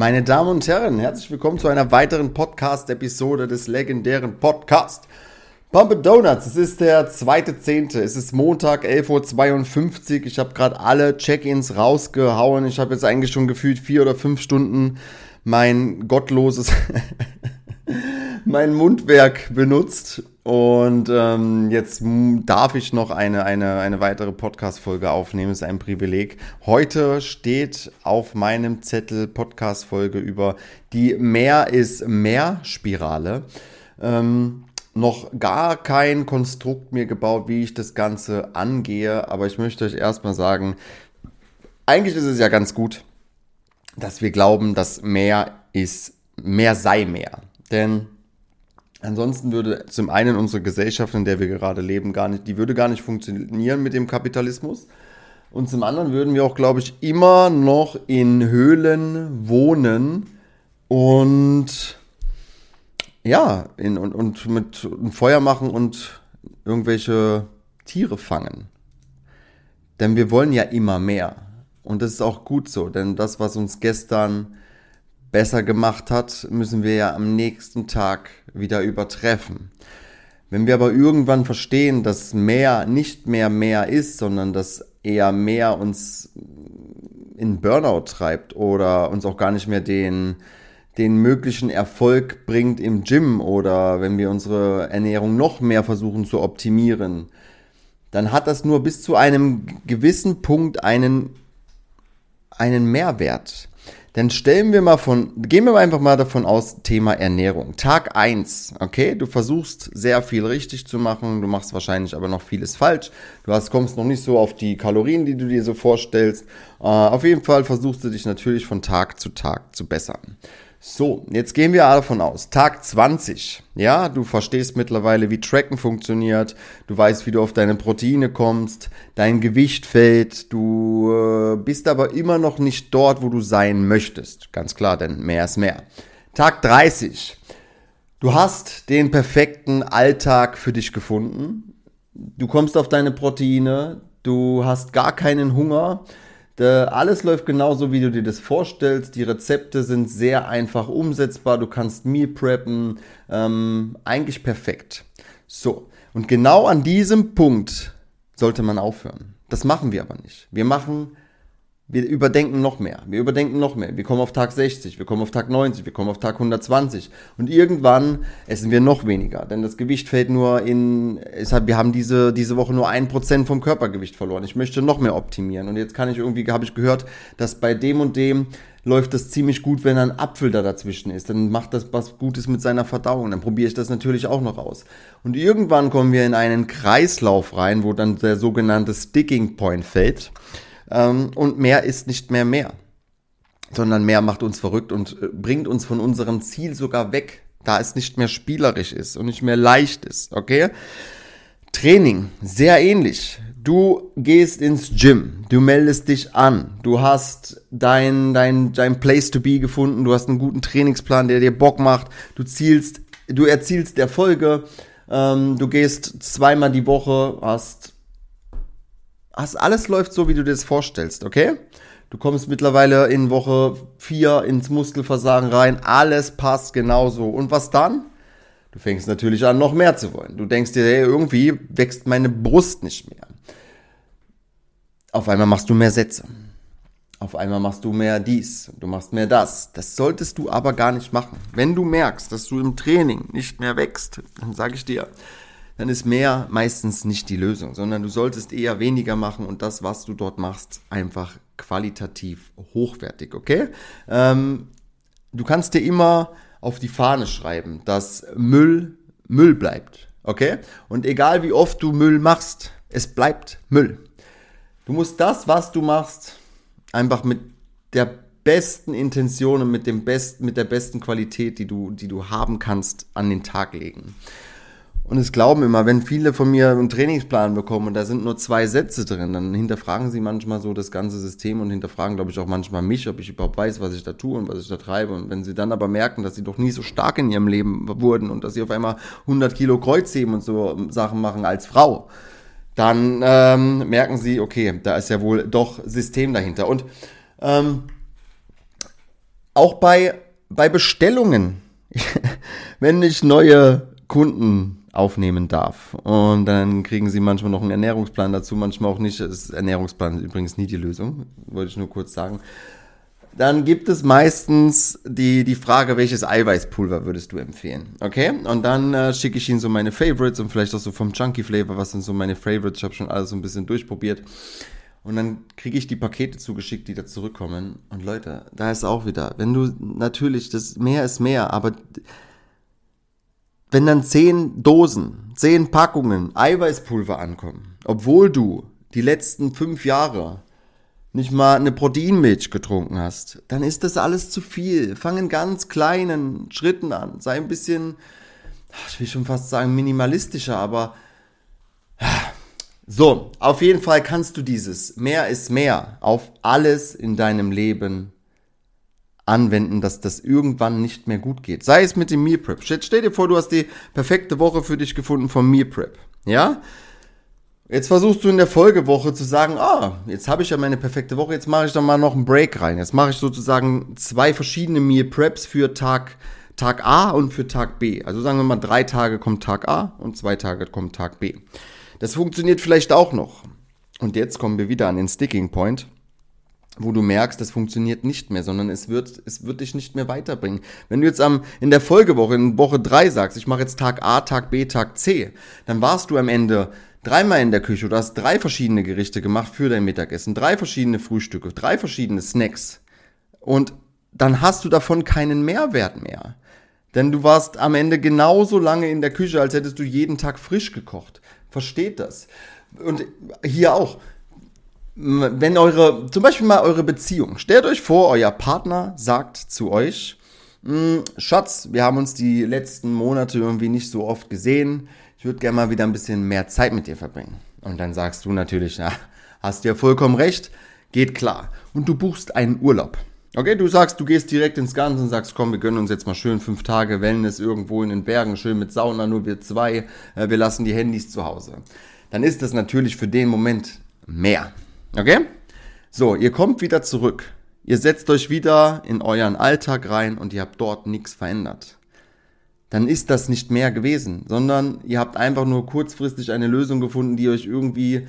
Meine Damen und Herren, herzlich willkommen zu einer weiteren Podcast-Episode des legendären Podcasts Pump Donuts. Es ist der 2.10. Es ist Montag, 11.52 Uhr. Ich habe gerade alle Check-ins rausgehauen. Ich habe jetzt eigentlich schon gefühlt vier oder fünf Stunden mein gottloses, mein Mundwerk benutzt. Und ähm, jetzt darf ich noch eine, eine, eine weitere Podcast-Folge aufnehmen. Ist ein Privileg. Heute steht auf meinem Zettel Podcast-Folge über die Mehr ist Mehr-Spirale. Ähm, noch gar kein Konstrukt mir gebaut, wie ich das Ganze angehe. Aber ich möchte euch erstmal sagen, eigentlich ist es ja ganz gut, dass wir glauben, dass mehr ist, mehr sei mehr. Denn Ansonsten würde zum einen unsere Gesellschaft, in der wir gerade leben, gar nicht, die würde gar nicht funktionieren mit dem Kapitalismus. Und zum anderen würden wir auch, glaube ich, immer noch in Höhlen wohnen und ja, in, und, und mit ein Feuer machen und irgendwelche Tiere fangen. Denn wir wollen ja immer mehr. Und das ist auch gut so, denn das, was uns gestern besser gemacht hat, müssen wir ja am nächsten Tag wieder übertreffen. Wenn wir aber irgendwann verstehen, dass mehr nicht mehr mehr ist, sondern dass eher mehr uns in Burnout treibt oder uns auch gar nicht mehr den, den möglichen Erfolg bringt im Gym oder wenn wir unsere Ernährung noch mehr versuchen zu optimieren, dann hat das nur bis zu einem gewissen Punkt einen, einen Mehrwert. Dann stellen wir mal von, gehen wir einfach mal davon aus, Thema Ernährung. Tag eins, okay? Du versuchst sehr viel richtig zu machen, du machst wahrscheinlich aber noch vieles falsch. Du hast, kommst noch nicht so auf die Kalorien, die du dir so vorstellst. Uh, auf jeden Fall versuchst du dich natürlich von Tag zu Tag zu bessern. So, jetzt gehen wir davon aus. Tag 20. Ja, du verstehst mittlerweile, wie Tracken funktioniert. Du weißt, wie du auf deine Proteine kommst. Dein Gewicht fällt. Du äh, bist aber immer noch nicht dort, wo du sein möchtest. Ganz klar, denn mehr ist mehr. Tag 30. Du hast den perfekten Alltag für dich gefunden. Du kommst auf deine Proteine. Du hast gar keinen Hunger alles läuft genauso, wie du dir das vorstellst. Die Rezepte sind sehr einfach umsetzbar. Du kannst Meal preppen. Ähm, eigentlich perfekt. So. Und genau an diesem Punkt sollte man aufhören. Das machen wir aber nicht. Wir machen wir überdenken noch mehr, wir überdenken noch mehr. Wir kommen auf Tag 60, wir kommen auf Tag 90, wir kommen auf Tag 120 und irgendwann essen wir noch weniger, denn das Gewicht fällt nur in, hat, wir haben diese, diese Woche nur ein Prozent vom Körpergewicht verloren. Ich möchte noch mehr optimieren und jetzt kann ich irgendwie, habe ich gehört, dass bei dem und dem läuft das ziemlich gut, wenn ein Apfel da dazwischen ist. Dann macht das was Gutes mit seiner Verdauung. Dann probiere ich das natürlich auch noch aus. Und irgendwann kommen wir in einen Kreislauf rein, wo dann der sogenannte Sticking Point fällt. Ähm, und mehr ist nicht mehr mehr, sondern mehr macht uns verrückt und äh, bringt uns von unserem Ziel sogar weg, da es nicht mehr spielerisch ist und nicht mehr leicht ist, okay? Training, sehr ähnlich. Du gehst ins Gym, du meldest dich an, du hast dein, dein, dein Place to be gefunden, du hast einen guten Trainingsplan, der dir Bock macht, du zielst, du erzielst Erfolge, ähm, du gehst zweimal die Woche, hast hast, alles läuft so, wie du dir das vorstellst, okay? Du kommst mittlerweile in Woche 4 ins Muskelversagen rein, alles passt genauso. Und was dann? Du fängst natürlich an, noch mehr zu wollen. Du denkst dir, hey, irgendwie wächst meine Brust nicht mehr. Auf einmal machst du mehr Sätze. Auf einmal machst du mehr dies, du machst mehr das. Das solltest du aber gar nicht machen. Wenn du merkst, dass du im Training nicht mehr wächst, dann sage ich dir, dann ist mehr meistens nicht die Lösung, sondern du solltest eher weniger machen und das, was du dort machst, einfach qualitativ hochwertig, okay? Ähm, du kannst dir immer auf die Fahne schreiben, dass Müll Müll bleibt, okay? Und egal wie oft du Müll machst, es bleibt Müll. Du musst das, was du machst, einfach mit der besten Intention und mit dem besten, mit der besten Qualität, die du, die du haben kannst, an den Tag legen. Und es glauben immer, wenn viele von mir einen Trainingsplan bekommen und da sind nur zwei Sätze drin, dann hinterfragen sie manchmal so das ganze System und hinterfragen, glaube ich, auch manchmal mich, ob ich überhaupt weiß, was ich da tue und was ich da treibe. Und wenn sie dann aber merken, dass sie doch nie so stark in ihrem Leben wurden und dass sie auf einmal 100 Kilo Kreuzheben und so Sachen machen als Frau, dann ähm, merken sie, okay, da ist ja wohl doch System dahinter. Und ähm, auch bei, bei Bestellungen, wenn ich neue Kunden aufnehmen darf. Und dann kriegen sie manchmal noch einen Ernährungsplan dazu, manchmal auch nicht. Das Ernährungsplan ist übrigens nie die Lösung, wollte ich nur kurz sagen. Dann gibt es meistens die, die Frage, welches Eiweißpulver würdest du empfehlen? Okay? Und dann äh, schicke ich ihnen so meine Favorites und vielleicht auch so vom Chunky Flavor, was sind so meine Favorites. Ich habe schon alles so ein bisschen durchprobiert. Und dann kriege ich die Pakete zugeschickt, die da zurückkommen. Und Leute, da ist auch wieder, wenn du natürlich, das mehr ist mehr, aber wenn dann zehn Dosen, zehn Packungen Eiweißpulver ankommen, obwohl du die letzten fünf Jahre nicht mal eine Proteinmilch getrunken hast, dann ist das alles zu viel. Fang in ganz kleinen Schritten an. Sei ein bisschen, ich will schon fast sagen minimalistischer, aber so, auf jeden Fall kannst du dieses mehr ist mehr auf alles in deinem Leben anwenden, dass das irgendwann nicht mehr gut geht. Sei es mit dem Meal Prep. Stell dir vor, du hast die perfekte Woche für dich gefunden vom Meal Prep. Ja? Jetzt versuchst du in der Folgewoche zu sagen, ah, jetzt habe ich ja meine perfekte Woche, jetzt mache ich doch mal noch einen Break rein. Jetzt mache ich sozusagen zwei verschiedene Meal Preps für Tag, Tag A und für Tag B. Also sagen wir mal, drei Tage kommt Tag A und zwei Tage kommt Tag B. Das funktioniert vielleicht auch noch. Und jetzt kommen wir wieder an den Sticking Point wo du merkst, das funktioniert nicht mehr, sondern es wird, es wird dich nicht mehr weiterbringen. Wenn du jetzt am, in der Folgewoche, in Woche 3 sagst, ich mache jetzt Tag A, Tag B, Tag C, dann warst du am Ende dreimal in der Küche, du hast drei verschiedene Gerichte gemacht für dein Mittagessen, drei verschiedene Frühstücke, drei verschiedene Snacks und dann hast du davon keinen Mehrwert mehr. Denn du warst am Ende genauso lange in der Küche, als hättest du jeden Tag frisch gekocht. Versteht das? Und hier auch, wenn eure, zum Beispiel mal eure Beziehung, stellt euch vor, euer Partner sagt zu euch, hm, Schatz, wir haben uns die letzten Monate irgendwie nicht so oft gesehen, ich würde gerne mal wieder ein bisschen mehr Zeit mit dir verbringen. Und dann sagst du natürlich, ja, hast ja vollkommen recht, geht klar. Und du buchst einen Urlaub. Okay, du sagst, du gehst direkt ins Ganze und sagst, komm, wir gönnen uns jetzt mal schön fünf Tage Wellness irgendwo in den Bergen, schön mit Sauna, nur wir zwei, äh, wir lassen die Handys zu Hause. Dann ist das natürlich für den Moment mehr. Okay? So, ihr kommt wieder zurück. Ihr setzt euch wieder in euren Alltag rein und ihr habt dort nichts verändert. Dann ist das nicht mehr gewesen, sondern ihr habt einfach nur kurzfristig eine Lösung gefunden, die euch irgendwie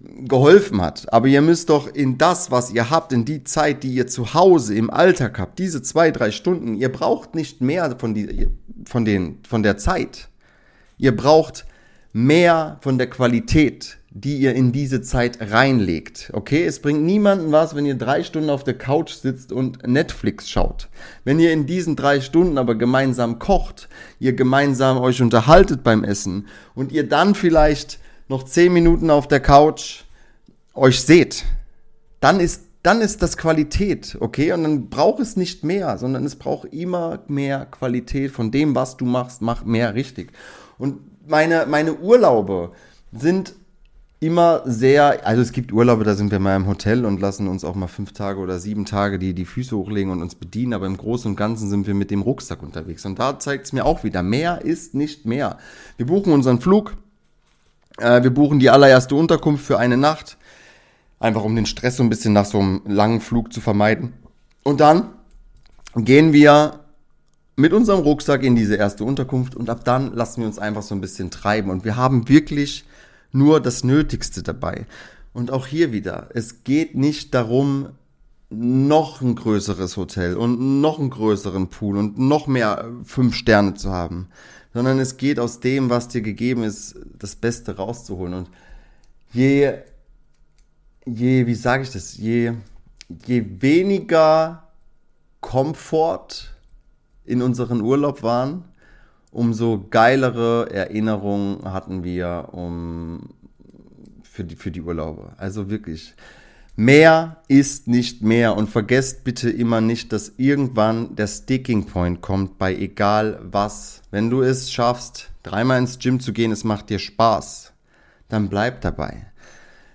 geholfen hat. Aber ihr müsst doch in das, was ihr habt, in die Zeit, die ihr zu Hause im Alltag habt, diese zwei, drei Stunden, ihr braucht nicht mehr von, die, von, den, von der Zeit. Ihr braucht mehr von der Qualität die ihr in diese Zeit reinlegt. Okay, es bringt niemanden was, wenn ihr drei Stunden auf der Couch sitzt und Netflix schaut. Wenn ihr in diesen drei Stunden aber gemeinsam kocht, ihr gemeinsam euch unterhaltet beim Essen und ihr dann vielleicht noch zehn Minuten auf der Couch euch seht, dann ist dann ist das Qualität, okay? Und dann braucht es nicht mehr, sondern es braucht immer mehr Qualität von dem, was du machst, mach mehr richtig. Und meine, meine Urlaube sind immer sehr, also es gibt Urlaube, da sind wir mal im Hotel und lassen uns auch mal fünf Tage oder sieben Tage die, die Füße hochlegen und uns bedienen, aber im Großen und Ganzen sind wir mit dem Rucksack unterwegs. Und da zeigt es mir auch wieder, mehr ist nicht mehr. Wir buchen unseren Flug, äh, wir buchen die allererste Unterkunft für eine Nacht, einfach um den Stress so ein bisschen nach so einem langen Flug zu vermeiden. Und dann gehen wir mit unserem Rucksack in diese erste Unterkunft und ab dann lassen wir uns einfach so ein bisschen treiben. Und wir haben wirklich nur das Nötigste dabei. Und auch hier wieder, es geht nicht darum, noch ein größeres Hotel und noch einen größeren Pool und noch mehr fünf Sterne zu haben, sondern es geht aus dem, was dir gegeben ist, das Beste rauszuholen. Und je, je, wie sage ich das, je, je weniger Komfort in unseren Urlaub waren, umso geilere Erinnerungen hatten wir um, für, die, für die Urlaube. Also wirklich. Mehr ist nicht mehr und vergesst bitte immer nicht, dass irgendwann der Sticking Point kommt bei egal was. Wenn du es schaffst, dreimal ins Gym zu gehen, es macht dir Spaß, dann bleib dabei.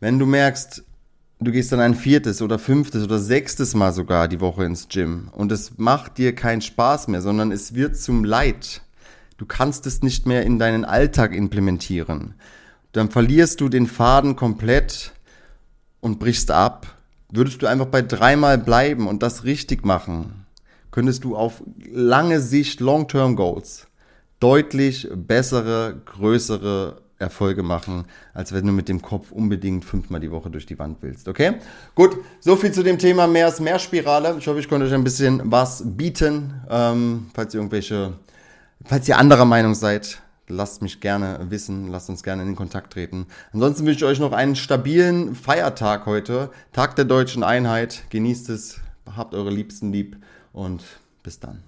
Wenn du merkst, du gehst dann ein viertes oder fünftes oder sechstes Mal sogar die Woche ins Gym und es macht dir keinen Spaß mehr, sondern es wird zum Leid, Du kannst es nicht mehr in deinen Alltag implementieren. Dann verlierst du den Faden komplett und brichst ab. Würdest du einfach bei dreimal bleiben und das richtig machen, könntest du auf lange Sicht, Long-Term Goals, deutlich bessere, größere Erfolge machen, als wenn du mit dem Kopf unbedingt fünfmal die Woche durch die Wand willst. Okay? Gut, so viel zu dem Thema Mehr ist mehr Spirale. Ich hoffe, ich konnte euch ein bisschen was bieten. Ähm, falls ihr irgendwelche, falls ihr anderer Meinung seid, lasst mich gerne wissen, lasst uns gerne in Kontakt treten. Ansonsten wünsche ich euch noch einen stabilen Feiertag heute, Tag der deutschen Einheit. Genießt es, habt eure Liebsten lieb und bis dann.